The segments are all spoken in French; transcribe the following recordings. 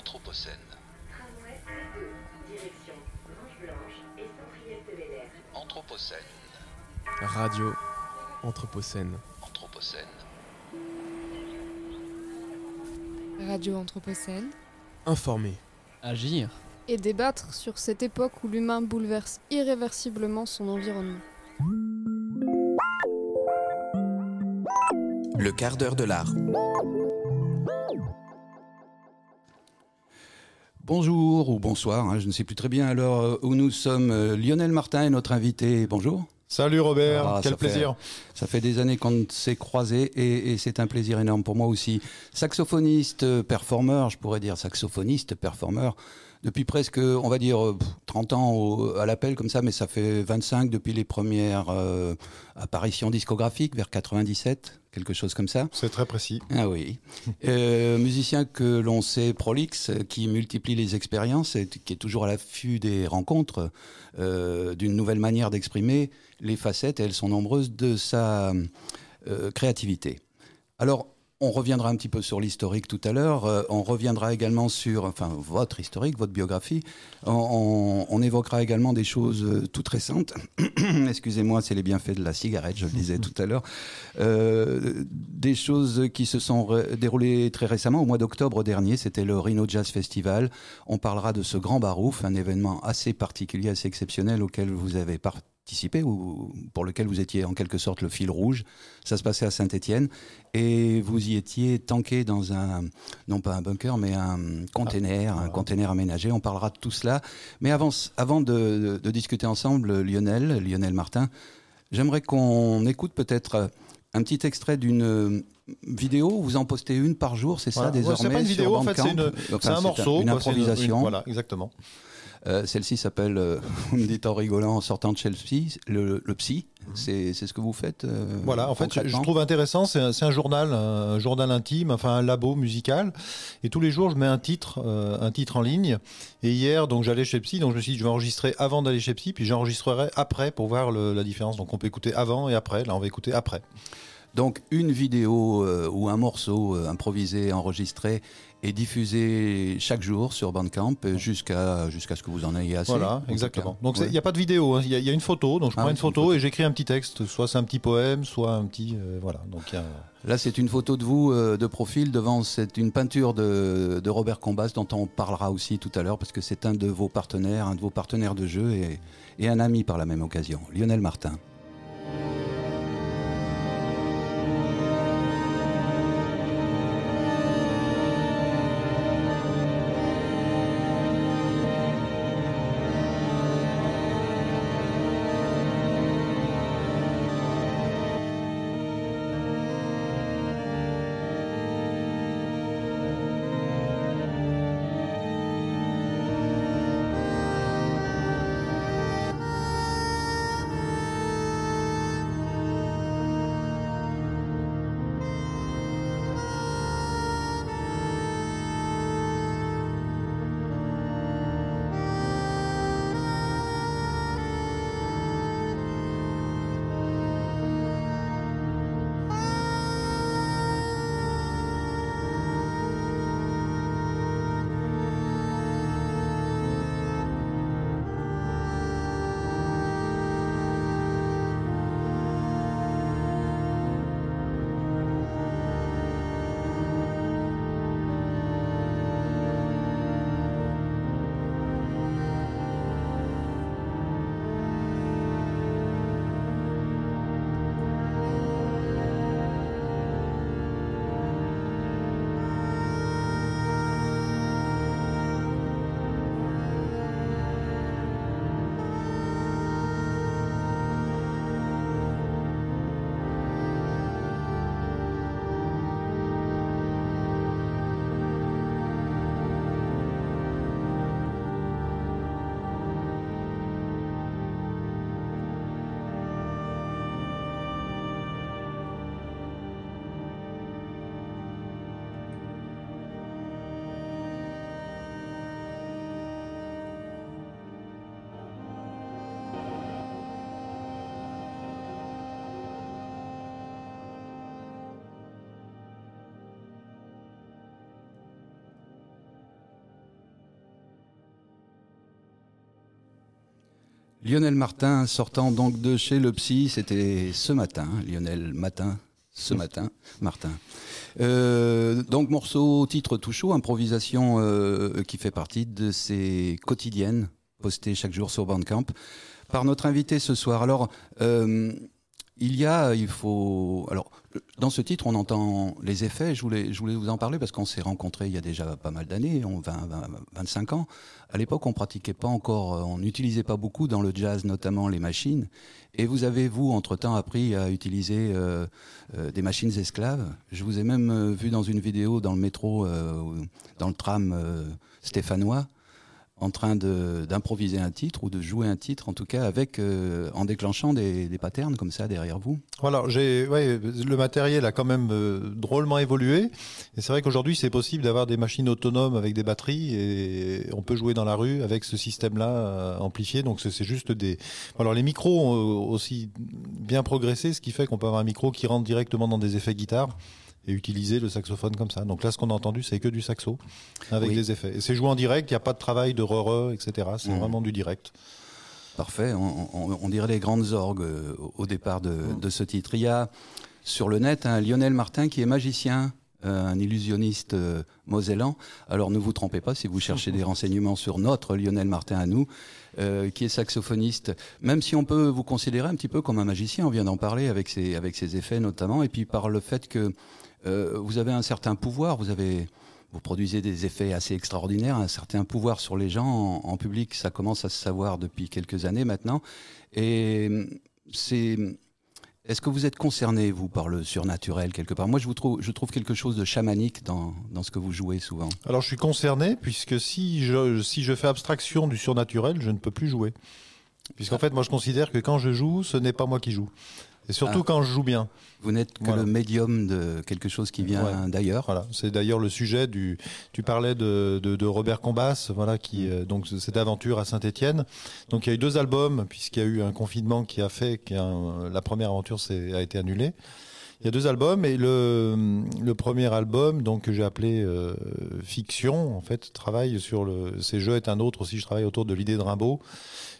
Anthropocène. Tramway A2, direction Grange Blanche et Saint-Priest-de-Bel-Air. Anthropocène. Radio Anthropocène. Anthropocène. Radio Anthropocène. Informer. Agir. Et débattre sur cette époque où l'humain bouleverse irréversiblement son environnement. Le quart d'heure de l'art. Bonjour ou bonsoir, hein, je ne sais plus très bien alors euh, où nous sommes. Euh, Lionel Martin est notre invité. Bonjour. Salut Robert, Ah, quel ça fait- plaisir. Ça fait des années qu'on s'est croisés et, et c'est un plaisir énorme pour moi aussi. Saxophoniste, euh, performeur, je pourrais dire saxophoniste, performeur, depuis presque, on va dire, euh, pff, 30 ans au- à l'appel comme ça, mais ça fait 25 depuis les premières euh, apparitions discographiques vers 97, quelque chose comme ça. C'est très précis. Ah oui. Euh, musicien que l'on sait prolixe, euh, qui multiplie les expériences, et qui est toujours à l'affût des rencontres, euh, d'une nouvelle manière d'exprimer les facettes, et elles sont nombreuses, de sa euh, créativité. Alors, on reviendra un petit peu sur l'historique tout à l'heure. euh, on reviendra également sur, enfin, votre historique, votre biographie. On, évoquera également des choses euh, toutes récentes. Excusez-moi, c'est les bienfaits de la cigarette, je le disais tout à l'heure. Euh, des choses qui se sont déroulées très récemment, au mois d'octobre dernier, c'était le Rhino Jazz Festival. On parlera de ce grand barouf, un événement assez particulier, assez exceptionnel auquel vous avez participé ou pour lequel vous étiez en quelque sorte le fil rouge. Ça se passait à Saint-Étienne et vous y étiez tanké dans un, non pas un bunker, mais un container, un container aménagé. On parlera de tout cela. Mais avant, avant de, discuter ensemble, Lionel, Lionel Martin, j'aimerais qu'on écoute peut-être un petit extrait d'une vidéo. Vous en postez une par jour, c'est ça Voilà. Ouais, désormais c'est pas une vidéo, en fait, c'est un morceau. une improvisation. une- voilà, exactement. Euh, Celle-ci s'appelle, euh, vous me dites en rigolant, en sortant de chez le psy, le, le psy. C'est c'est ce que vous faites euh, Mhm. Voilà, en fait, je- trouve intéressant, c'est un, journal, un journal intime, enfin un labo musical. Et tous les jours, je mets un titre, euh, un titre en ligne. Et hier, donc j'allais chez Psy, donc je me suis dit, je vais enregistrer avant d'aller chez Psy, puis j'enregistrerai après pour voir le- la différence. Donc on peut écouter avant et après. Là, on va écouter après. Donc une vidéo euh, ou un morceau improvisé, enregistré et diffusé chaque jour sur Bandcamp euh, jusqu'à jusqu'à ce que vous en ayez assez. Voilà, exactement. Donc il Ouais. n'y a pas de vidéo, hein. il y, a- il y a une photo. Donc je Ah, prends une photo et j'écris un petit texte. Soit c'est un petit poème, soit un petit, euh, voilà. Donc il y a- Là, c'est une photo de vous euh, de profil devant c'est une peinture de, de Robert Combas dont on parlera aussi tout à l'heure parce que c'est un de vos partenaires, un de vos partenaires de jeu et, et un ami par la même occasion, Lionel Martin. Lionel Martin sortant donc de chez le psy, c'était ce matin, Lionel Matin, ce matin, Martin. Euh, donc morceau, titre tout chaud, improvisation euh, qui fait partie de ces quotidiennes postées chaque jour sur Bandcamp par notre invité ce soir. Alors, euh, il y a, il faut, alors dans ce titre, on entend les effets. Je voulais, je voulais vous en parler parce qu'on s'est rencontrés il y a déjà pas mal d'années, 20, 20, 25 ans. À l'époque, on pratiquait pas encore, on n'utilisait pas beaucoup dans le jazz, notamment les machines. Et vous avez, vous, entre-temps, appris à utiliser euh, euh, des machines esclaves. Je vous ai même euh, vu dans une vidéo dans le métro, euh, dans le tram euh, stéphanois, en train d'improviser un titre ou de jouer un titre, en tout cas, avec euh, en déclenchant des, des patterns comme ça derrière vous. Voilà, j'ai, ouais, le matériel a quand même euh, drôlement évolué. Et c'est vrai qu'aujourd'hui, c'est possible d'avoir des machines autonomes avec des batteries et on peut jouer dans la rue avec ce système-là euh, amplifié. Donc c'est c'est juste des. Alors les micros ont euh, aussi bien progressé, ce qui fait qu'on peut avoir un micro qui rentre directement dans des effets guitare et utiliser le saxophone comme ça. Donc là, ce qu'on a entendu, c'est que du saxo avec Oui. des effets. Et c'est joué en direct, il n'y a pas de travail de re-re, etc. C'est Mhm. vraiment du direct. Parfait, on, on- on dirait les grandes orgues euh, au départ de, de ce titre. Il y a sur le net un Lionel Martin qui est magicien, euh, un illusionniste euh, mosellan. Alors ne vous trompez pas si vous cherchez des renseignements sur notre Lionel Martin à nous, euh, qui est saxophoniste. Même si on peut vous considérer un petit peu comme un magicien, on vient d'en parler avec ses, avec ses effets notamment, et puis par le fait que euh, vous avez un certain pouvoir, vous avez vous produisez des effets assez extraordinaires, un certain pouvoir sur les gens en, en public, ça commence à se savoir depuis quelques années maintenant. Et c'est, est-ce que vous êtes concerné vous par le surnaturel quelque part? Moi, je vous trouve, je trouve quelque chose de chamanique dans, dans ce que vous jouez souvent. Alors je suis concerné puisque si je, si je fais abstraction du surnaturel, je ne peux plus jouer. Puisqu'en fait, moi je considère que quand je joue, ce n'est pas moi qui joue. Et surtout Ah. quand je joue bien. Vous n'êtes que Voilà. le médium de quelque chose qui vient Ouais. d'ailleurs. Voilà. C'est d'ailleurs le sujet du. Tu parlais de, de, de Robert Combas, voilà, qui Mm. euh, donc cette aventure à Saint-Étienne. Donc il y a eu deux albums puisqu'il y a eu un confinement qui a fait que la première aventure s'est- a été annulée. Il y a deux albums et le, le premier album, donc que j'ai appelé euh, Fiction, en fait, travaille sur le. C'est Je est un autre aussi. Je travaille autour de l'idée de Rimbaud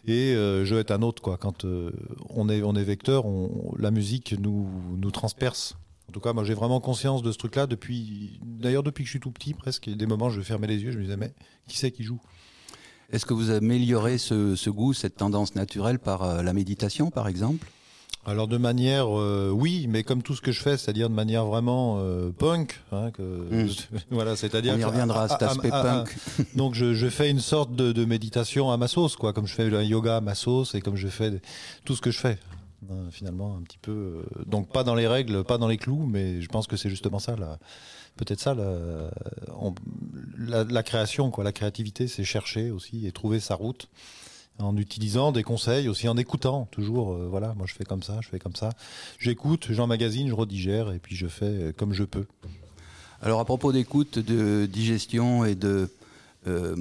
et euh, Je est un autre quoi. Quand euh, on est on est vecteur, on, la musique nous nous transperce. En tout cas, moi j'ai vraiment conscience de ce truc-là depuis. D'ailleurs, depuis que je suis tout petit, presque. Des moments, je fermais les yeux, je me disais mais qui c'est qui joue? Est-ce que vous améliorez ce, ce goût, cette tendance naturelle par euh, la méditation, par exemple? Alors de manière, euh, oui, mais comme tout ce que je fais, c'est-à-dire de manière vraiment euh, punk. hein, que, voilà, c'est-à-dire. On y reviendra à cet aspect punk. Donc je, je fais une sorte de, de méditation à ma sauce, quoi, comme je fais le yoga à ma sauce et comme je fais des- tout ce que je fais. Euh, finalement, un petit peu. euh, donc pas dans les règles, pas dans les clous, mais je pense que c'est justement ça, peut-être ça, la, on- la, la création, quoi, la créativité, c'est chercher aussi et trouver sa route en utilisant des conseils, aussi en écoutant toujours. euh, voilà, moi je fais comme ça, je fais comme ça. J'écoute, j'emmagasine, je redigère et puis je fais euh, comme je peux. Alors à propos d'écoute, de digestion et de euh,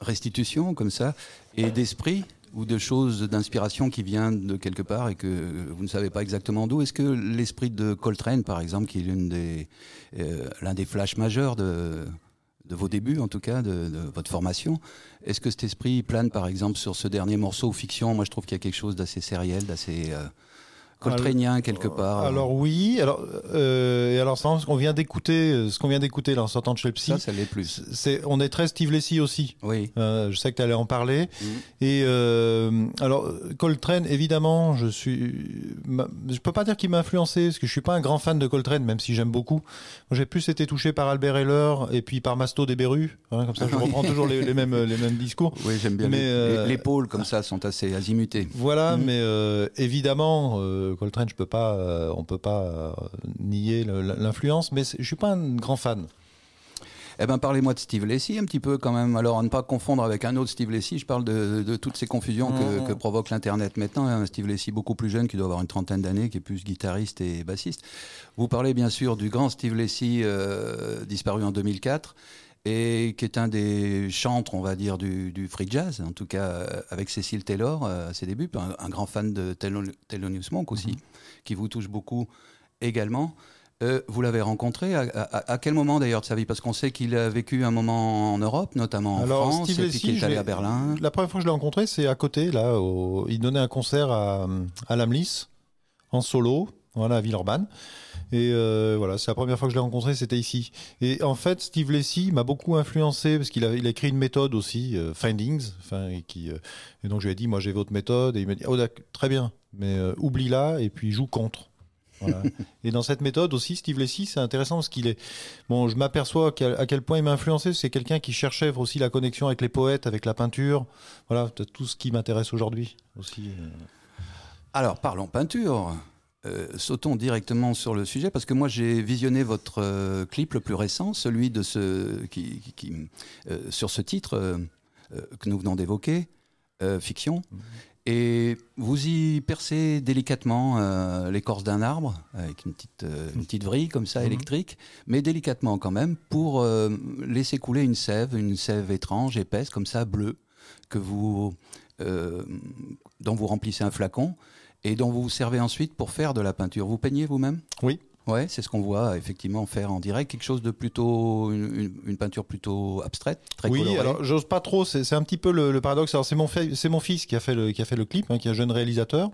restitution comme ça, et d'esprit ou de choses d'inspiration qui viennent de quelque part et que vous ne savez pas exactement d'où, est-ce que l'esprit de Coltrane, par exemple, qui est des l'un des flashs majeurs de de vos débuts, en tout cas, de, votre formation. Est-ce que cet esprit plane, par exemple, sur ce dernier morceau, Fiction? Moi, je trouve qu'il y a quelque chose d'assez sériel, d'assez euh, coltranien, quelque part. Alors oui, alors euh, et alors ce qu'on vient d'écouter, euh, ce qu'on vient d'écouter là en sortant de chez le psy, ça, ça l'est plus. c'est on est très Steve Lacy aussi. Oui. Euh, je sais que tu allais en parler. Mhm. Et euh, alors Coltrane, évidemment, je suis, je peux pas dire qu'il m'a influencé parce que je suis pas un grand fan de Coltrane, même si j'aime beaucoup. J'ai plus été touché par Albert Heller et puis par Masto des Berus. hein, comme ça, je Oui. reprends toujours les, les mêmes les mêmes discours. Oui, j'aime bien. Mais, les, euh, les- les pôles comme ça sont assez azimutés. Voilà, Mhm. mais euh, évidemment, Coltrane, je peux pas, euh, on peut pas euh, nier l'influence, mais je suis pas un grand fan. Eh ben, parlez-moi de Steve Lacy un petit peu quand même. Alors, à ne pas confondre avec un autre Steve Lacy. Je parle de, de toutes ces confusions que, Mhm. que provoque l'Internet maintenant. Un Steve Lacy beaucoup plus jeune, qui doit avoir une trentaine d'années, qui est plus guitariste et bassiste. Vous parlez bien sûr du grand Steve Lacy, euh, disparu en 2004, et qui est un des chantres, on va dire, du, du free jazz, en tout cas euh, avec Cécile Taylor euh, à ses débuts, un, un grand fan de Thelonious Monk aussi, qui vous touche beaucoup également. Euh, vous l'avez rencontré à, à- à quel moment d'ailleurs de sa vie? Parce qu'on sait qu'il a vécu un moment en Europe, notamment en Alors, France, Steve et puis qu'il est allé à Berlin. La première fois que je l'ai rencontré, c'est à côté, là. au- Il donnait un concert à, à Lamlis, en solo, voilà, à Villeurbanne. Et euh, voilà, c'est la première fois que je l'ai rencontré, c'était ici. Et en fait, Steve Lacy m'a beaucoup influencé parce qu'il a, il a écrit une méthode aussi, euh, Findings. Et, qui, euh, et donc je lui ai dit, moi j'ai votre méthode. Et il m'a dit, oh, très bien, mais oublie-la et puis joue contre. Voilà. et dans cette méthode aussi, Steve Lacy, c'est intéressant parce qu'il est. Bon, je m'aperçois à quel point il m'a influencé. C'est quelqu'un qui cherchait aussi la connexion avec les poètes, avec la peinture. Voilà, tout ce qui m'intéresse aujourd'hui aussi. Alors, parlons peinture. Euh, sautons directement sur le sujet parce que moi j'ai visionné votre euh, clip le plus récent, celui de ce qui, qui- qui, euh, sur ce titre que nous venons d'évoquer, fiction. Et vous y percez délicatement l'écorce d'un arbre avec une petite, une petite vrille comme ça Mhm. électrique, mais délicatement quand même pour laisser couler une sève, une sève étrange, épaisse comme ça, bleue, que vous, dont vous remplissez un flacon et dont vous vous servez ensuite pour faire de la peinture. Vous peignez vous-même? Oui. Ouais, c'est ce qu'on voit effectivement faire en direct, quelque chose de plutôt, une, une- une peinture plutôt abstraite, très oui, colorée. alors j'ose pas trop. C'est un petit peu le, le paradoxe. Alors c'est mon, fi- c'est mon fils qui a fait le, qui a fait le clip, hein, qui est un jeune réalisateur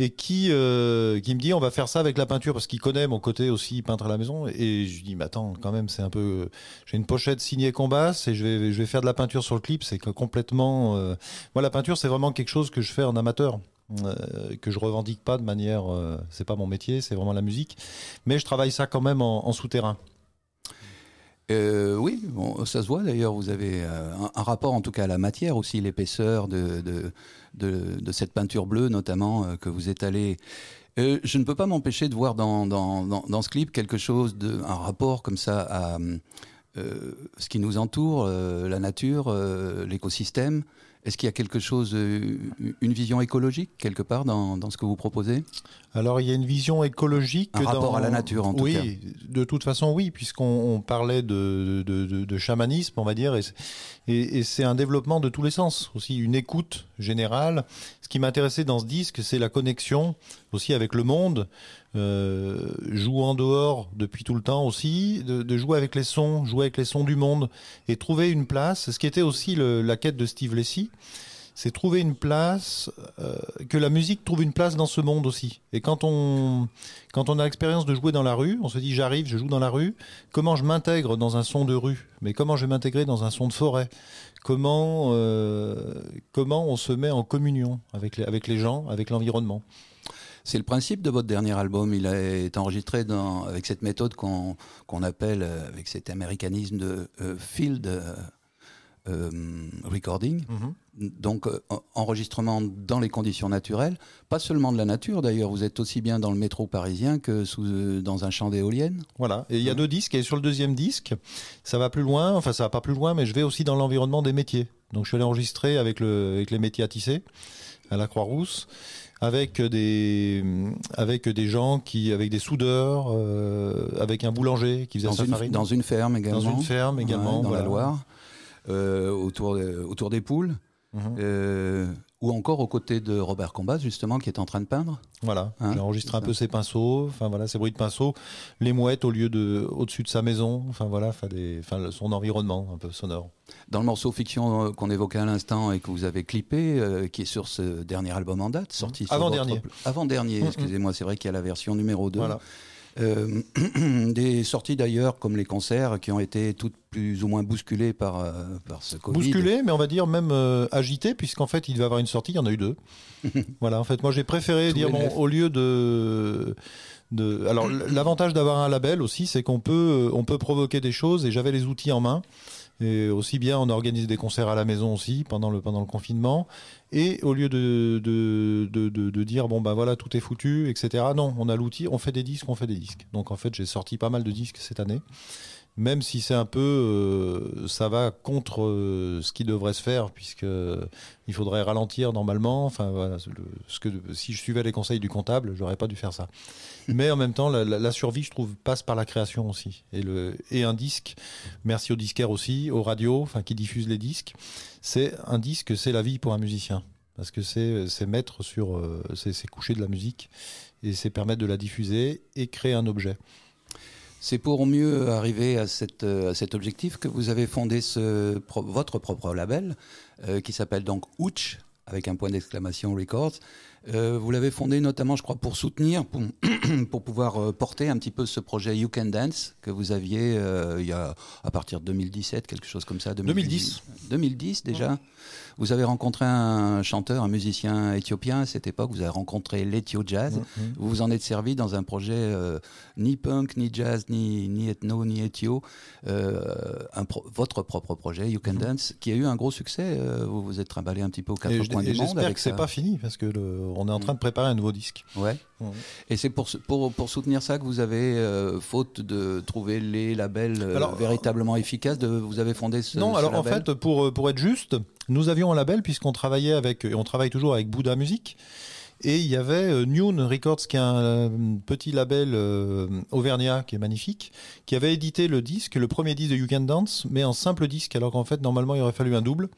et qui, euh, qui me dit on va faire ça avec la peinture parce qu'il connaît mon côté aussi peintre à la maison. Et je lui dis mais attends, quand même, c'est un peu. J'ai une pochette signée Combas et je vais, je vais faire de la peinture sur le clip. C'est complètement. euh, Moi, la peinture, c'est vraiment quelque chose que je fais en amateur. Euh, que je revendique pas de manière, euh, c'est pas mon métier, c'est vraiment la musique, mais je travaille ça quand même en, souterrain. Euh, oui, ça se voit d'ailleurs. Vous avez euh, un, rapport, en tout cas, à la matière aussi, l'épaisseur de, de, cette peinture bleue, notamment, que vous étalez. Je ne peux pas m'empêcher de voir dans, dans, dans, ce clip quelque chose, de, un rapport comme ça à ce qui nous entoure, la nature, l'écosystème. Est-ce qu'il y a quelque chose, euh, une vision écologique quelque part dans, dans ce que vous proposez? Alors il y a une vision écologique. Un dans- rapport à la nature, en tout oui, cas. de toute façon oui, puisqu'on on parlait de, de, de- de chamanisme, on va dire, et, et c'est un développement de tous les sens, aussi une écoute générale. Ce qui m'intéressait dans ce disque, c'est la connexion aussi avec le monde, euh, jouer en dehors depuis tout le temps aussi, de, de jouer avec les sons, jouer avec les sons du monde, et trouver une place. Ce qui était aussi le- la quête de Steve Lacy, c'est trouver une place, euh, que la musique trouve une place dans ce monde aussi. Et quand on, quand on a l'expérience de jouer dans la rue, on se dit j'arrive, je joue dans la rue, comment je m'intègre dans un son de rue? Mais comment je vais m'intégrer dans un son de forêt? Comment, euh, comment on se met en communion avec les, avec les gens, avec l'environnement? C'est le principe de votre dernier album. Il a été enregistré dans, avec cette méthode qu'on appelle, euh, avec cet américanisme de euh, field euh, recording. Donc, euh, en- enregistrement dans les conditions naturelles. Pas seulement de la nature d'ailleurs, vous êtes aussi bien dans le métro parisien que sous, dans un champ d'éoliennes. Voilà. Et il y a deux disques. Et sur le deuxième disque, ça va plus loin. Enfin, ça va pas plus loin, mais je vais aussi dans l'environnement des métiers. Donc, je suis allé enregistrer avec, le, avec les métiers à tisser à la Croix-Rousse, avec des, avec des gens qui, avec des soudeurs, euh, avec un boulanger qui faisait Dans sa une, farine. dans une ferme également. Dans une ferme également, Ouais, dans voilà. la Loire, euh, autour, de- autour des poules. Mhm. Euh, ou encore aux côtés de Robert Combas, justement, qui est en train de peindre. Voilà, Hein, j'ai enregistré un peu ses pinceaux, enfin voilà, ses bruits de pinceaux, les mouettes au lieu de au-dessus de sa maison, enfin voilà, enfin des, enfin le- son environnement un peu sonore. Dans le morceau fiction euh, qu'on évoquait à l'instant et que vous avez clippé, euh, qui est sur ce dernier album en date, sorti Avant-dernier. votre- Avant-dernier, Mhm. excusez-moi, c'est vrai qu'il y a la version numéro 2. Voilà. Euh, des sorties d'ailleurs, comme les concerts, qui ont été toutes plus ou moins bousculées par, euh, par ce Covid. Bousculé, mais on va dire même euh, agité, puisqu'en fait il devait avoir une sortie, il y en a eu deux. voilà, en fait, moi j'ai préféré dire bon, au lieu de de alors l'avantage d'avoir un label aussi, c'est qu'on peut on peut provoquer des choses et j'avais les outils en main. Et aussi bien, on a organisé des concerts à la maison aussi pendant le, confinement. Et au lieu de, de dire, bon ben voilà, tout est foutu, etc. Non, on a l'outil, on fait des disques, on fait des disques. Donc en fait, j'ai sorti pas mal de disques cette année. Même si c'est un peu, euh, ça va contre euh, ce qui devrait se faire, puisque il faudrait ralentir normalement. Enfin voilà, ce que si je suivais les conseils du comptable, j'aurais pas dû faire ça. Mais en même temps, la, survie, je trouve, passe par la création aussi. Et le et un disque. Merci aux disquaires aussi, aux radios, enfin qui diffusent les disques. C'est un disque, c'est la vie pour un musicien, parce que c'est mettre sur, euh, c'est coucher de la musique et c'est permettre de la diffuser et créer un objet. C'est pour mieux arriver à, cette, à cet objectif que vous avez fondé votre propre label, euh, qui s'appelle donc Ouch, avec un point d'exclamation Records. Euh, vous l'avez fondé notamment, je crois, pour soutenir, pour, pour pouvoir euh, porter un petit peu ce projet You Can Dance que vous aviez euh, il y a, à partir de 2017, quelque chose comme ça. 2010. 2010 déjà. Vous avez rencontré un chanteur, un musicien éthiopien à cette époque. Vous avez rencontré l'Ethio Jazz. Mhm. Vous vous en êtes servi dans un projet ni punk, ni jazz, ni, ni ethno, ni ethio. Pro- votre propre projet, You Can Dance, qui a eu un gros succès. Vous vous êtes trimballé un petit peu aux quatre. Et, coins du monde. j'espère que c'est pas fini parce que le- on est en train de préparer un nouveau disque. Ouais. Ouais. Et c'est pour, pour, pour soutenir ça que vous avez, euh, faute de trouver les labels euh, Alors, véritablement efficaces, de, vous avez fondé ce non, ce alors en fait, pour, euh, pour être juste, nous avions un label puisqu'on travaillait avec, et on travaille toujours avec Bouddha Music. Et il y avait euh, Noon Records, qui est un euh, petit label euh, auvergnat qui est magnifique, qui avait édité le disque, le premier disque de You Can Dance, mais en simple disque, alors qu'en fait, normalement, il aurait fallu un double.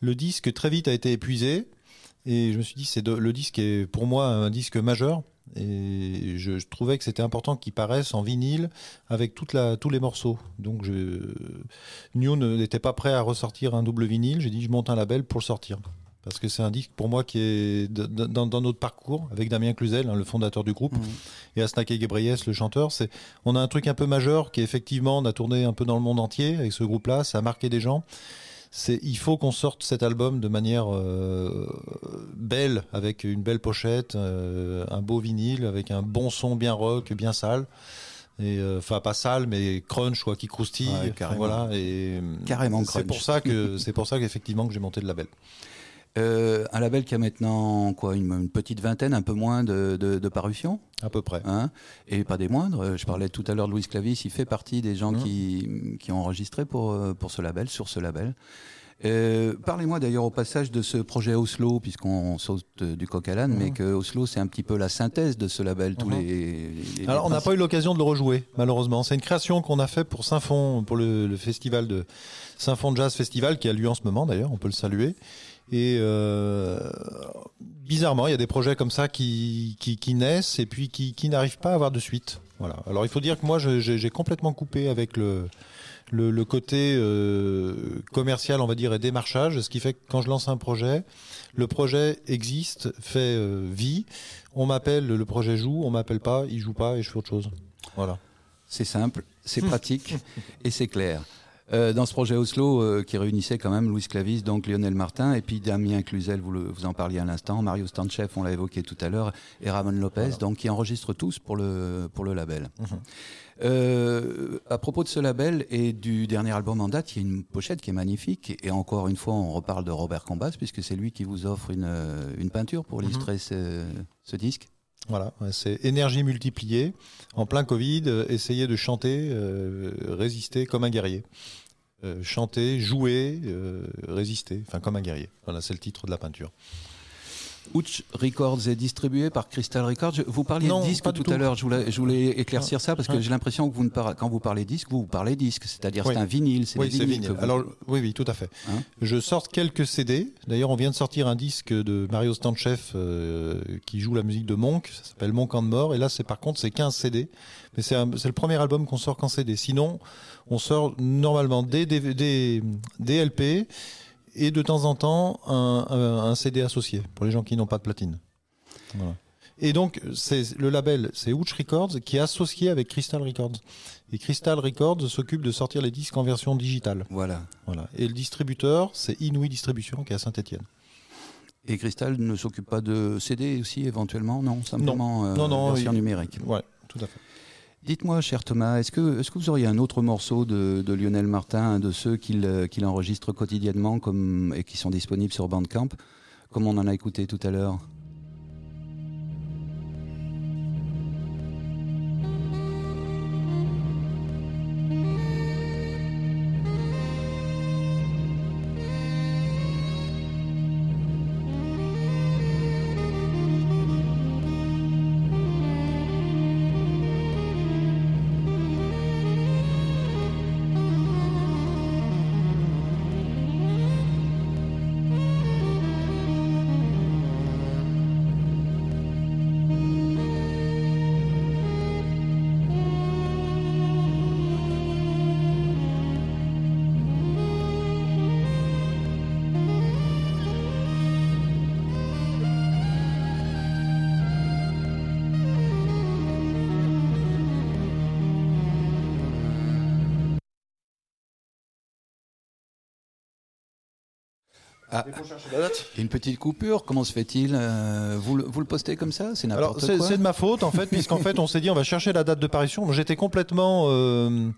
Le disque, très vite, a été épuisé. Et je me suis dit, c'est le disque est pour moi un disque majeur. Et je, je trouvais que c'était important qu'il paraisse en vinyle avec toute la, tous les morceaux. Donc je, New n'était pas prêt à ressortir un double vinyle. J'ai dit, je monte un label pour le sortir. Parce que c'est un disque pour moi qui est dans, dans notre parcours avec Damien Cluzel, hein, le fondateur du groupe, Mhm. et Asnake Gebreyes, le chanteur. C'est, on a un truc un peu majeur qui effectivement, on a tourné un peu dans le monde entier avec ce groupe-là. Ça a marqué des gens. C'est, il faut qu'on sorte cet album de manière euh, belle, avec une belle pochette, euh, un beau vinyle, avec un bon son bien rock, bien sale. Et euh, enfin pas sale, mais crunch quoi, qui croustille. Ouais, carrément. voilà. Et Carrément c'est pour ça que c'est pour ça qu'effectivement que j'ai monté le label. Euh, un label qui a maintenant quoi, une, une petite vingtaine, un peu moins de, de, de parutions. À peu près. Hein, et pas des moindres. Euh, Je parlais tout à l'heure de Louis Clavis, il fait partie des gens Mhm. qui, qui ont enregistré pour, euh, pour ce label, sur ce label. Euh, Parlez-moi d'ailleurs au passage de ce projet Oslo, puisqu'on saute euh, du coq à l'âne, mais que Oslo, c'est un petit peu la synthèse de ce label. Tous Mhm. les, les- Alors, on n'a pas eu l'occasion de le rejouer, malheureusement. C'est une création qu'on a fait pour Saint-Fond, pour le, le festival de Saint-Fond Jazz Festival, qui a lieu en ce moment d'ailleurs, on peut le saluer. Et euh, bizarrement, il y a des projets comme ça qui, qui, qui naissent et puis qui, qui n'arrivent pas à avoir de suite. Voilà. Alors, il faut dire que moi, j'ai complètement coupé avec le, le, le côté euh, commercial, on va dire, et démarchage, ce qui fait que quand je lance un projet, le projet existe, fait euh, vie. On m'appelle, le projet joue, on m'appelle pas, il joue pas et je fais autre chose. Voilà. C'est simple, c'est pratique et c'est clair. Euh, dans ce projet Oslo, euh, qui réunissait quand même Louis Clavis, donc Lionel Martin, et puis Damien Cluzel, vous, le- vous en parliez à l'instant, Mario Stanchev, on l'a évoqué tout à l'heure, et Ramon Lopez, Voilà. donc qui enregistrent tous pour le, pour le label. Mhm. Euh, à propos de ce label et du dernier album en date, il y a une pochette qui est magnifique, et encore une fois, on reparle de Robert Combas, puisque c'est lui qui vous offre une, une peinture pour Mhm. illustrer ce, ce disque. Voilà, c'est énergie multipliée. En plein Covid, euh, essayer de chanter, euh, résister comme un guerrier. Euh, chanter, jouer, euh, résister, enfin comme un guerrier. Voilà, c'est le titre de la peinture. Ouch Records est distribué par Crystal Records. Je- Vous parliez Non, de disque tout, à l'heure. Je voulais, je voulais éclaircir ça parce que Ouais. j'ai l'impression que vous ne parlez, quand vous parlez disque, vous parlez disque, c'est-à-dire Oui. c'est un vinyle. C'est Oui, vinyle. vous- Alors, oui, oui, tout à fait. Hein je sors quelques CD. D'ailleurs, on vient de sortir un disque de Mario Stanchev euh, qui joue la musique de Monk. Ça s'appelle Monk en mort. Et là, c'est par contre, c'est 15 CD. Mais c'est le premier album qu'on sort qu'en CD. Sinon, on sort normalement des, des, des LP et de temps en temps un, un- un CD associé pour les gens qui n'ont pas de platine. Voilà. Et donc, c'est le label, c'est Ouch Records qui est associé avec Crystal Records. Et Crystal Records s'occupe de sortir les disques en version digitale. Voilà. Voilà. Et le distributeur, c'est Inouï Distribution qui est à Saint-Etienne. Et Crystal ne s'occupe pas de CD aussi éventuellement Non, simplement euh, Non, non, version il- numérique. Ouais, tout à fait. Dites-moi, cher Thomas, est-ce que, est que vous auriez un autre morceau de, Lionel Martin, de ceux qu'il euh, qu'il enregistre quotidiennement comme, et qui sont disponibles sur Bandcamp, comme on en a écouté tout à l'heure? Ah. Il faut chercher la date. Une petite coupure, comment se fait-il Euh, vous, le- vous le postez comme ça C'est n'importe quoi c'est de ma faute en fait, puisqu'en fait on s'est dit on va chercher la date de parution. J'étais complètement euh,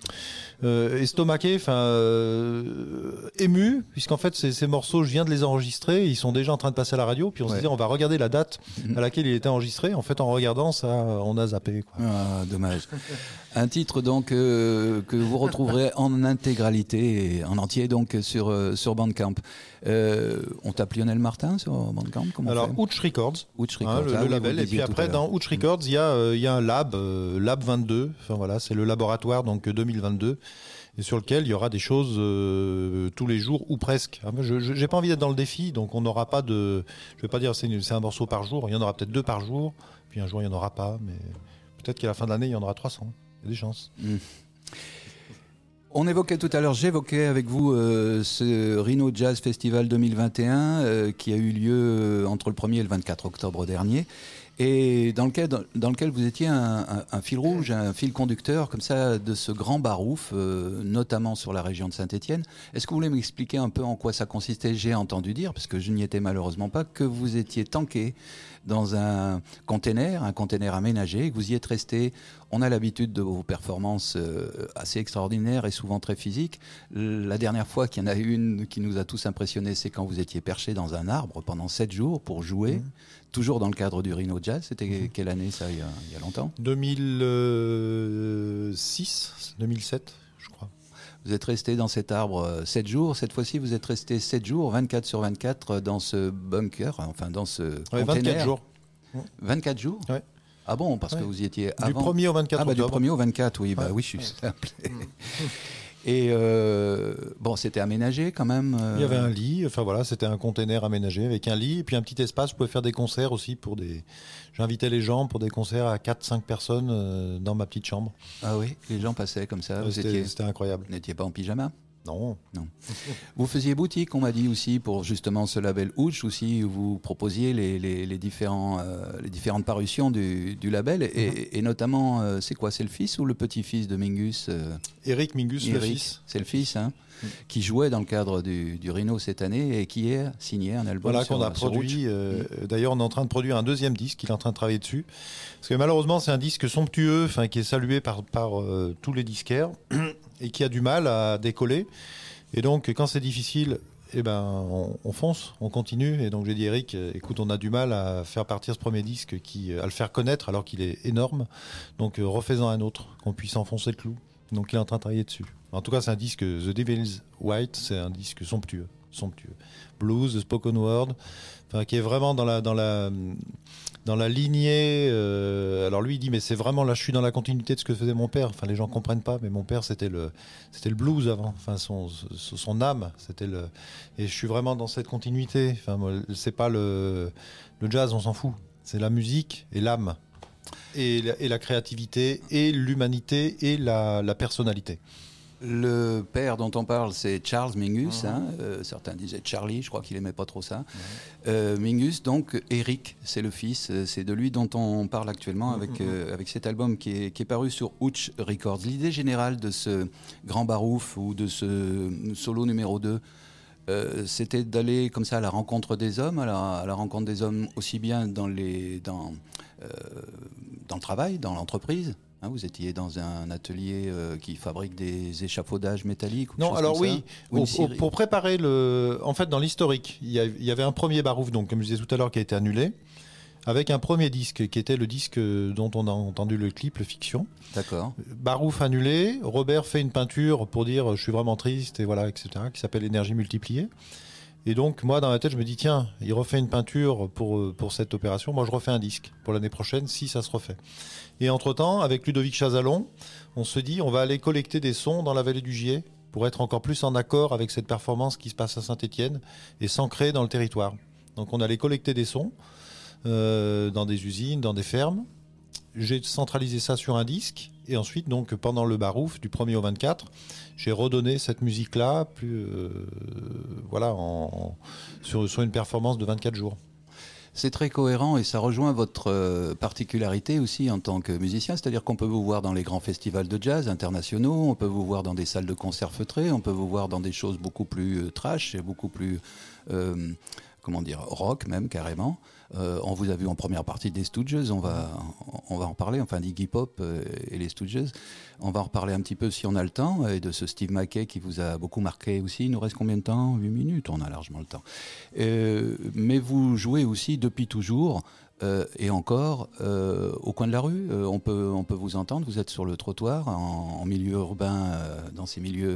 euh, estomaqué, enfin euh, ému, puisqu'en fait ces, ces morceaux je viens de les enregistrer, ils sont déjà en train de passer à la radio, puis on Ouais. se disait on va regarder la date Mhm. à laquelle il était enregistré. En fait en regardant ça, on a zappé. Quoi. Ah, dommage. Un titre donc euh, que vous retrouverez en intégralité et en entier donc sur euh, sur Bandcamp. Euh, on tape Lionel Martin sur Bandcamp comment Alors Ouch Records, Ouch hein, Records, le, ah le oui, vous label, et puis après dans Ouch Records il y a euh, y a un lab, euh, Lab 22. Enfin voilà, c'est le laboratoire donc 2022. Et sur lequel il y aura des choses euh, tous les jours ou presque. Ah, moi, je j'ai pas envie d'être dans le défi, donc on n'aura pas de. Je vais pas dire c'est c'est un morceau par jour. Il y en aura peut-être deux par jour. Puis un jour il y en aura pas, mais peut-être qu'à la fin de l'année il y en aura 300. Il y a des chances. On évoquait tout à l'heure, j'évoquais avec vous euh, ce Rhino Jazz Festival 2021 euh, qui a eu lieu euh, entre le 1er et le 24 octobre dernier et dans lequel, vous étiez un, fil rouge, un fil conducteur comme ça de ce grand barouf, notamment sur la région de Saint-Étienne. Est-ce que vous voulez m'expliquer un peu en quoi ça consistait? J'ai entendu dire, parce que je n'y étais malheureusement pas, que vous étiez tanké dans un container, un container aménagé, et que vous y êtes resté. On a l'habitude de vos performances euh, assez extraordinaires et souvent très physiques. La dernière fois qu'il y en a une qui nous a tous impressionnés, c'est quand vous étiez perché dans un arbre pendant sept jours pour jouer, Mhm. toujours dans le cadre du Rhino Jazz. C'était quelle année ça, il y a, il y a longtemps? 2006, 2007, je crois. Vous êtes resté dans cet arbre euh, 7 jours. Cette fois-ci, vous êtes resté 7 jours, 24 sur 24 euh, dans ce bunker, enfin dans ce Ouais, container. 24 jours. 24 jours? Ouais. Ah bon, parce que vous y étiez Du avant. 1er au 24 ah bah du octobre. 1er au 24, oui, bah Ouais. oui, je suis simple. Et euh, bon, c'était aménagé quand même. euh, Il y avait un lit, enfin voilà, c'était un container aménagé avec un lit et puis un petit espace. Vous pouvez faire des concerts aussi pour des. J'invitais les gens pour des concerts à 4-5 personnes euh, dans ma petite chambre. Ah oui, les gens passaient comme ça. Étiez- c'était incroyable. vous n'étiez pas en pyjama? Non. Vous faisiez boutique, on m'a dit aussi, pour justement ce label Ouch aussi, où vous proposiez les, les- les différents, euh, les différentes parutions du, du label, et, Mhm. et notamment, euh, c'est quoi C'est le fils ou le petit-fils de Mingus euh, Eric Mingus, le Eric fils. C'est le fils, hein Mhm. qui jouait dans le cadre du, du Rhino cette année et qui a signé un album Voilà sur, qu'on a produit. euh, D'ailleurs, on est en train de produire un deuxième disque. Il est en train de travailler dessus. Parce que malheureusement, c'est un disque somptueux, qui est salué par, par euh, tous les disquaires et qui a du mal à décoller. Et donc, quand c'est difficile, eh ben, on, on fonce, on continue. Et donc, j'ai dit, Eric, écoute, on a du mal à faire partir ce premier disque, qui, à le faire connaître alors qu'il est énorme. Donc, euh, refaisons un autre, qu'on puisse enfoncer le clou. Donc, il est en train de travailler dessus. En tout cas, c'est un disque The Devil's White, c'est un disque somptueux, somptueux. Blues, spoken word, qui est vraiment dans la dans la dans la lignée. euh, alors lui, il dit mais c'est vraiment là, je suis dans la continuité de ce que faisait mon père. Enfin, les gens comprennent pas, mais mon père c'était le c'était le blues avant. Enfin, son son, âme, c'était le. Et je suis vraiment dans cette continuité. Enfin, c'est pas le le jazz, on s'en fout. C'est la musique et l'âme. Et et la créativité, et l'humanité, et la, la personnalité. Le père dont on parle, c'est Charles Mingus. Mhm. hein, euh, certains disaient Charlie, je crois qu'il aimait pas trop ça. Euh, Mingus, donc Eric, c'est le fils. euh, C'est de lui dont on parle actuellement avec, Mhm. euh, avec cet album qui est, qui est paru sur Ouch Records. L'idée générale de ce grand barouf ou de ce solo numéro 2, euh, c'était d'aller comme ça à la rencontre des hommes, à la, à la rencontre des hommes aussi bien dans, les, dans, euh, dans le travail, dans l'entreprise. Hein, vous étiez dans un atelier euh, qui fabrique des échafaudages métalliques. ou Non, alors comme oui, au- au- pour préparer le. En fait, dans l'historique, il y, y avait un premier barouf, donc, comme je disais tout à l'heure, qui a été annulé, avec un premier disque qui était le disque dont on a entendu le clip, le Fiction. D'accord. Barouf annulé, Robert fait une peinture pour dire je suis vraiment triste, et voilà, etc., qui s'appelle Énergie multipliée. Et donc, moi, dans ma tête, je me dis tiens, il refait une peinture pour, euh, pour cette opération, moi, je refais un disque pour l'année prochaine si ça se refait. Et entre-temps, avec Ludovic Chazalon, on se dit on va aller collecter des sons dans la vallée du Gier pour être encore plus en accord avec cette performance qui se passe à Saint-Étienne et s'ancrer dans le territoire. Donc on allait collecter des sons euh, dans des usines, dans des fermes. J'ai centralisé ça sur un disque et ensuite donc pendant le barouf du 1er au 24, j'ai redonné cette musique-là euh, voilà sur, une performance de 24 jours. C'est très cohérent et ça rejoint votre euh, particularité aussi en tant que musicien, c'est-à-dire qu'on peut vous voir dans les grands festivals de jazz internationaux, on peut vous voir dans des salles de concert feutrées, on peut vous voir dans des choses beaucoup plus euh, trash et beaucoup plus, comment dire, rock même carrément. Euh, on vous a vu en première partie des Stooges, on va, on va en parler, enfin d'Iggy Pop euh, et les Stooges. On va en reparler un petit peu si on a le temps, et de ce Steve Mackey qui vous a beaucoup marqué aussi. Il nous reste combien de temps? 8 minutes, on a largement le temps. Euh, mais vous jouez aussi depuis toujours. euh, et encore euh, au coin de la rue, euh, on, peut, on peut vous entendre. Vous êtes sur le trottoir en, en milieu urbain, euh, dans ces milieux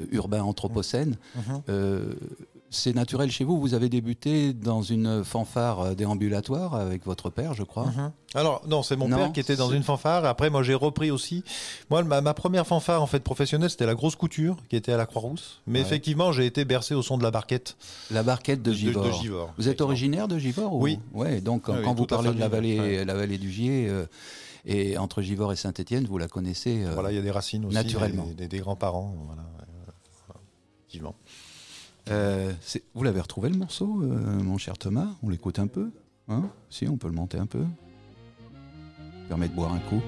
euh, urbains anthropocènes. Mhm. Euh, c'est naturel chez vous. Vous avez débuté dans une fanfare euh, déambulatoire avec votre père, je crois. Mhm. Alors non, c'est mon Non, père qui était dans une fanfare. Après, moi, j'ai repris aussi. Moi, ma, ma première fanfare en fait professionnelle, c'était la grosse couture qui était à la Croix-Rousse. Mais Ouais. effectivement, j'ai été bercé au son de la barquette La barquette de. Givors, Vous êtes originaire de Givors ou- Oui. Ouais, donc quand, Oui, quand oui, vous parlez de la vallée, ouais. la vallée du Gier euh, et entre Givors et Saint-Étienne, vous la connaissez. euh, Voilà, il y a des racines aussi. Naturellement. Des, des- des grands-parents. Voilà, euh, voilà, effectivement. Euh, vous l'avez retrouvé le morceau, euh, mon cher Thomas? On l'écoute un peu hein? Si, on peut le monter un peu. Permet de boire un coup.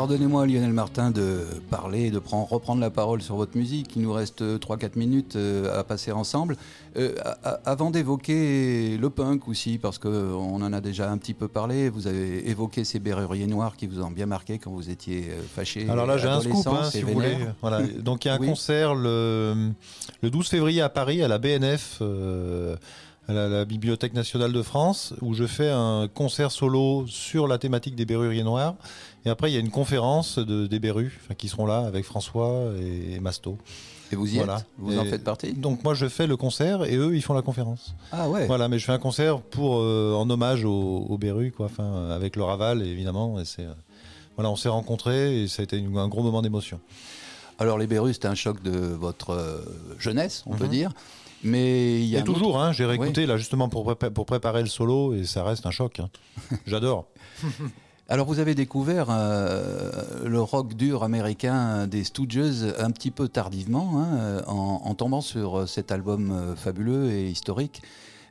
Pardonnez-moi Lionel Martin de parler, de prendre, reprendre la parole sur votre musique. Il nous reste 3-4 minutes euh, à passer ensemble. Euh, avant d'évoquer le punk aussi, parce qu'on en a déjà un petit peu parlé, vous avez évoqué ces berruriers noirs qui vous ont bien marqué quand vous étiez euh, fâché. Alors là, j'ai un scoop, hein, si vous voulez. Voilà. Donc il y a un Oui. concert le, le 12 février à Paris, à la BNF, euh, à la, la Bibliothèque nationale de France, où je fais un concert solo sur la thématique des berruriers noirs. Et après, il y a une conférence de, des berrus qui seront là avec François et Masto. Et vous y Voilà. êtes Vous en Et faites partie? Donc moi, je fais le concert et eux, ils font la conférence. Ah ouais Voilà, mais je fais un concert pour euh, en hommage aux, berrus, quoi, enfin, avec le Raval, évidemment. Et c'est, euh, voilà, on s'est rencontrés et ça a été une- un gros moment d'émotion. Alors les Berus, c'était un choc de votre euh, jeunesse, on peut Mhm. dire. Mais il y a Et toujours, autre- hein, j'ai réécouté là justement pour, prépa- pour préparer le solo et ça reste un choc. hein. J'adore. Alors vous avez découvert euh, le rock dur américain des Stooges un petit peu tardivement, hein, en, en tombant sur cet album euh, fabuleux et historique,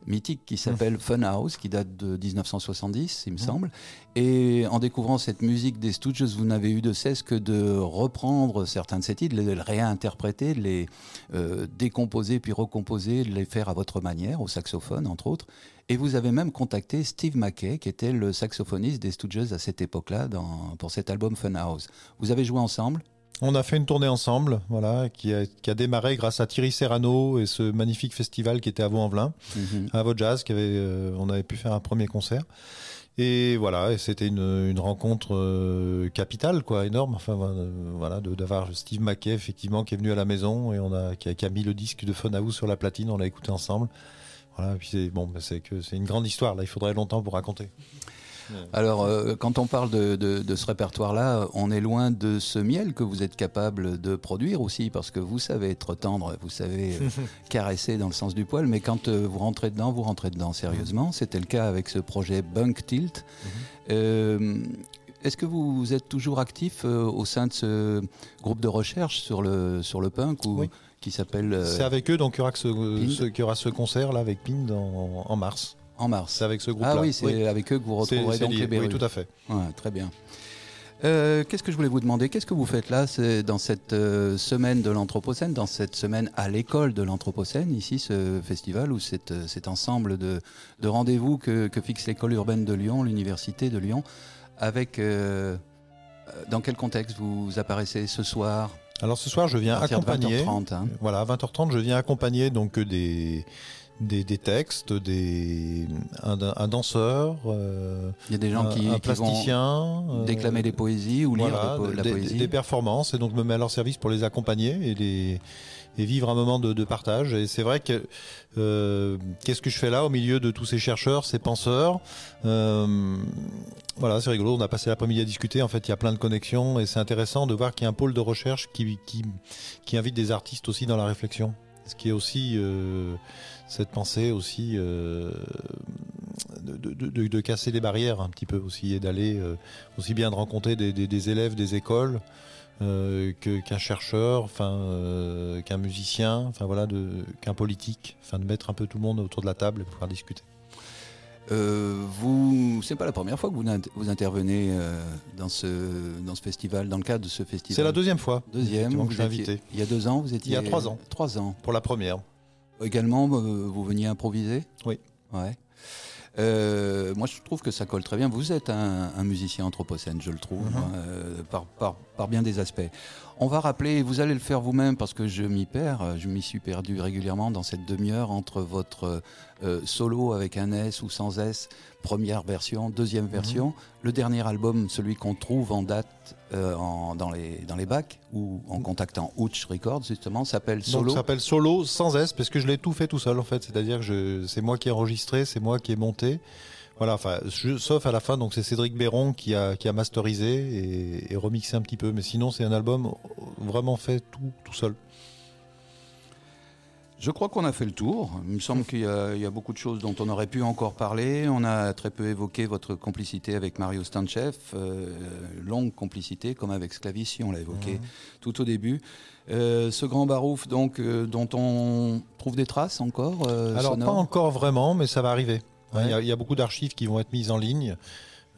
mythique, qui s'appelle Funhouse, qui date de 1970, il me semble. Et en découvrant cette musique des Stooges, vous n'avez eu de cesse que de reprendre certains de ces titres, de les réinterpréter, de les euh, décomposer puis recomposer, de les faire à votre manière, au saxophone entre autres. Et vous avez même contacté Steve Mackey, qui était le saxophoniste des Stooges à cette époque-là, pour cet album Funhouse. Vous avez joué ensemble On a fait une tournée ensemble, voilà, qui a, qui a démarré grâce à Thierry Serrano et ce magnifique festival qui était à Vaux-en-Velin, à Jazz, qui avait, euh, on avait pu faire un premier concert. Et voilà, et c'était une, une rencontre euh, capitale, quoi, énorme. Enfin, euh, voilà, de- d'avoir Steve Mackey, effectivement, qui est venu à la maison et on a, qui a, qui a mis le disque de Funhouse sur la platine, on l'a écouté ensemble. Voilà, et puis c'est bon, bah, c'est que c'est une grande histoire. Là, il faudrait longtemps pour raconter. Alors, euh, quand on parle de, de- de ce répertoire-là, on est loin de ce miel que vous êtes capable de produire aussi, parce que vous savez être tendre, vous savez euh, caresser dans le sens du poil, mais quand euh, vous rentrez dedans, vous rentrez dedans sérieusement. C'était le cas avec ce projet Bunk Tilt. Euh, Est-ce que vous êtes toujours actif euh, au sein de ce groupe de recherche sur le, sur le punk ou, Oui. qui s'appelle euh, C'est avec eux donc qu'il y aura, que ce, qu'il y aura ce concert là avec Pind en, en mars. En mars C'est avec ce groupe-là. Ah oui, c'est avec eux que vous retrouverez donc lié. les Bérus. Oui, tout à fait. Ouais, très bien. Euh, Qu'est-ce que je voulais vous demander? Qu'est-ce que vous faites là dans cette euh, semaine de l'Anthropocène, dans cette semaine à l'école de l'Anthropocène, ici, ce festival ou cet, euh, cet ensemble de, de rendez-vous que, que fixe l'école urbaine de Lyon, l'université de Lyon, avec. euh, dans quel contexte vous apparaissez ce soir? Alors ce soir, je viens accompagner. de 20h30 hein Voilà, à 20h30, je viens accompagner donc des, des, des textes, des, un, un danseur, euh, Il y a des gens un, qui, un qui vont plasticien. euh, déclamer des poésies ou lire voilà, de la des, poésie. des performances et donc je me mets à leur service pour les accompagner et les et vivre un moment de, de partage et c'est vrai que euh, qu'est-ce que je fais là au milieu de tous ces chercheurs ces penseurs? Euh, voilà c'est rigolo on a passé l'après-midi à discuter en fait il y a plein de connexions et c'est intéressant de voir qu'il y a un pôle de recherche qui, qui qui invite des artistes aussi dans la réflexion ce qui est aussi euh, cette pensée aussi euh, de, casser les barrières un petit peu aussi et d'aller euh, aussi bien de rencontrer des, élèves des écoles qu'un chercheur, qu'un musicien, voilà, qu'un politique, de mettre un peu tout le monde autour de la table et pouvoir discuter. Euh, vous, c'est pas la première fois que vous, vous intervenez euh, dans ce dans ce festival, dans le cadre de ce festival. C'est la deuxième fois. deuxième. effectivement, que Vous je étiez- invité Il y a deux ans, vous étiez. Il y a trois ans. Trois ans. pour la première. Également, euh, vous veniez improviser? Oui. Ouais. Euh, moi, je trouve que ça colle très bien. Vous êtes un, un musicien anthropocène, je le trouve, Mhm. hein, euh, par, par, par bien des aspects. On va rappeler, vous allez le faire vous-même parce que je m'y perds, je m'y suis perdu régulièrement dans cette demi-heure entre votre euh, solo avec un S ou sans S, première version, deuxième Mhm. version, le dernier album, celui qu'on trouve en date euh, en- dans, les, dans les bacs ou en contactant Ouch Records justement, s'appelle Solo. s'appelle solo sans S parce que je l'ai tout fait tout seul en fait. C'est-à-dire que c'est moi qui ai enregistré, c'est moi qui ai monté. Voilà, enfin, je- sauf à la fin, donc c'est Cédric Béron qui a, qui a masterisé et, et remixé un petit peu. Mais sinon, c'est un album vraiment fait tout, tout seul. Je crois qu'on a fait le tour. Il me semble qu'il y, a- il y a beaucoup de choses dont on aurait pu encore parler. On a très peu évoqué votre complicité avec Mario Stanchev, euh, longue complicité comme avec Sclavici, on l'a évoqué tout au début. Euh, ce grand barouf donc euh, dont on trouve des traces encore Alors sonores pas encore vraiment, mais ça va arriver. Il y a- il y, a beaucoup d'archives qui vont être mises en ligne,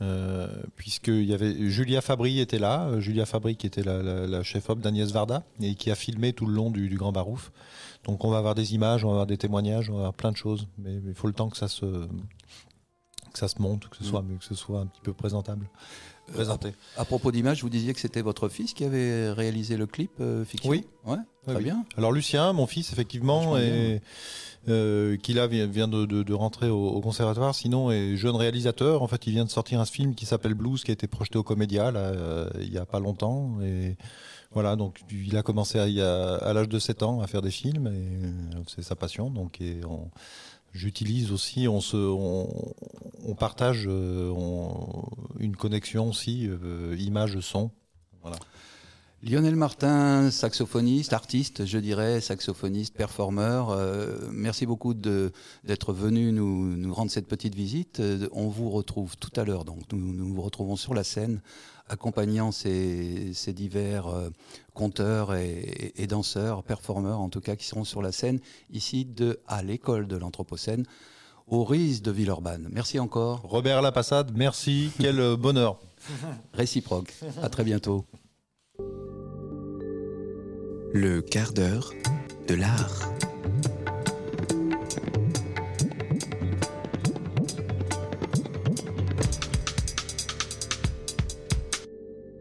euh, puisqu'il y avait Julia Fabry était là, Julia Fabry qui était la, la- la chef-op d'Agnès Varda et qui a filmé tout le long du, du Grand Barouf. Donc on va avoir des images, on va avoir des témoignages, on va avoir plein de choses, mais il faut le temps que ça se que ça se monte, que ce Mm. soit que ce soit un petit peu présentable, présenté. À propos d'images, vous disiez que c'était votre fils qui avait réalisé le clip euh, fiction Oui. Ouais, très Oui, oui. bien. Alors Lucien, mon fils, effectivement, est, euh, qui là vient, de, de- de rentrer au, au conservatoire, sinon est jeune réalisateur. En fait, il vient de sortir un film qui s'appelle Blues, qui a été projeté au Comédia là, euh, il y a pas longtemps. Et voilà, donc il a commencé à, l'âge de 7 ans à faire des films, et euh, c'est sa passion. Donc on- J'utilise aussi, on partage euh, une connexion aussi, euh, image-son. Lionel Martin, saxophoniste, artiste, je dirais, saxophoniste, performeur. merci beaucoup d'être venu nous, rendre cette petite visite. On vous retrouve tout à l'heure, donc nous, nous retrouvons sur la scène, accompagnant ces, ces divers euh, conteurs et, et danseurs, performeurs en tout cas, qui seront sur la scène ici de à l'école de l'Anthropocène, au RIS de Villeurbanne. Merci encore, Robert Lapassade, merci, quel euh, bonheur. réciproque. À très bientôt. Le quart d'heure de l'art.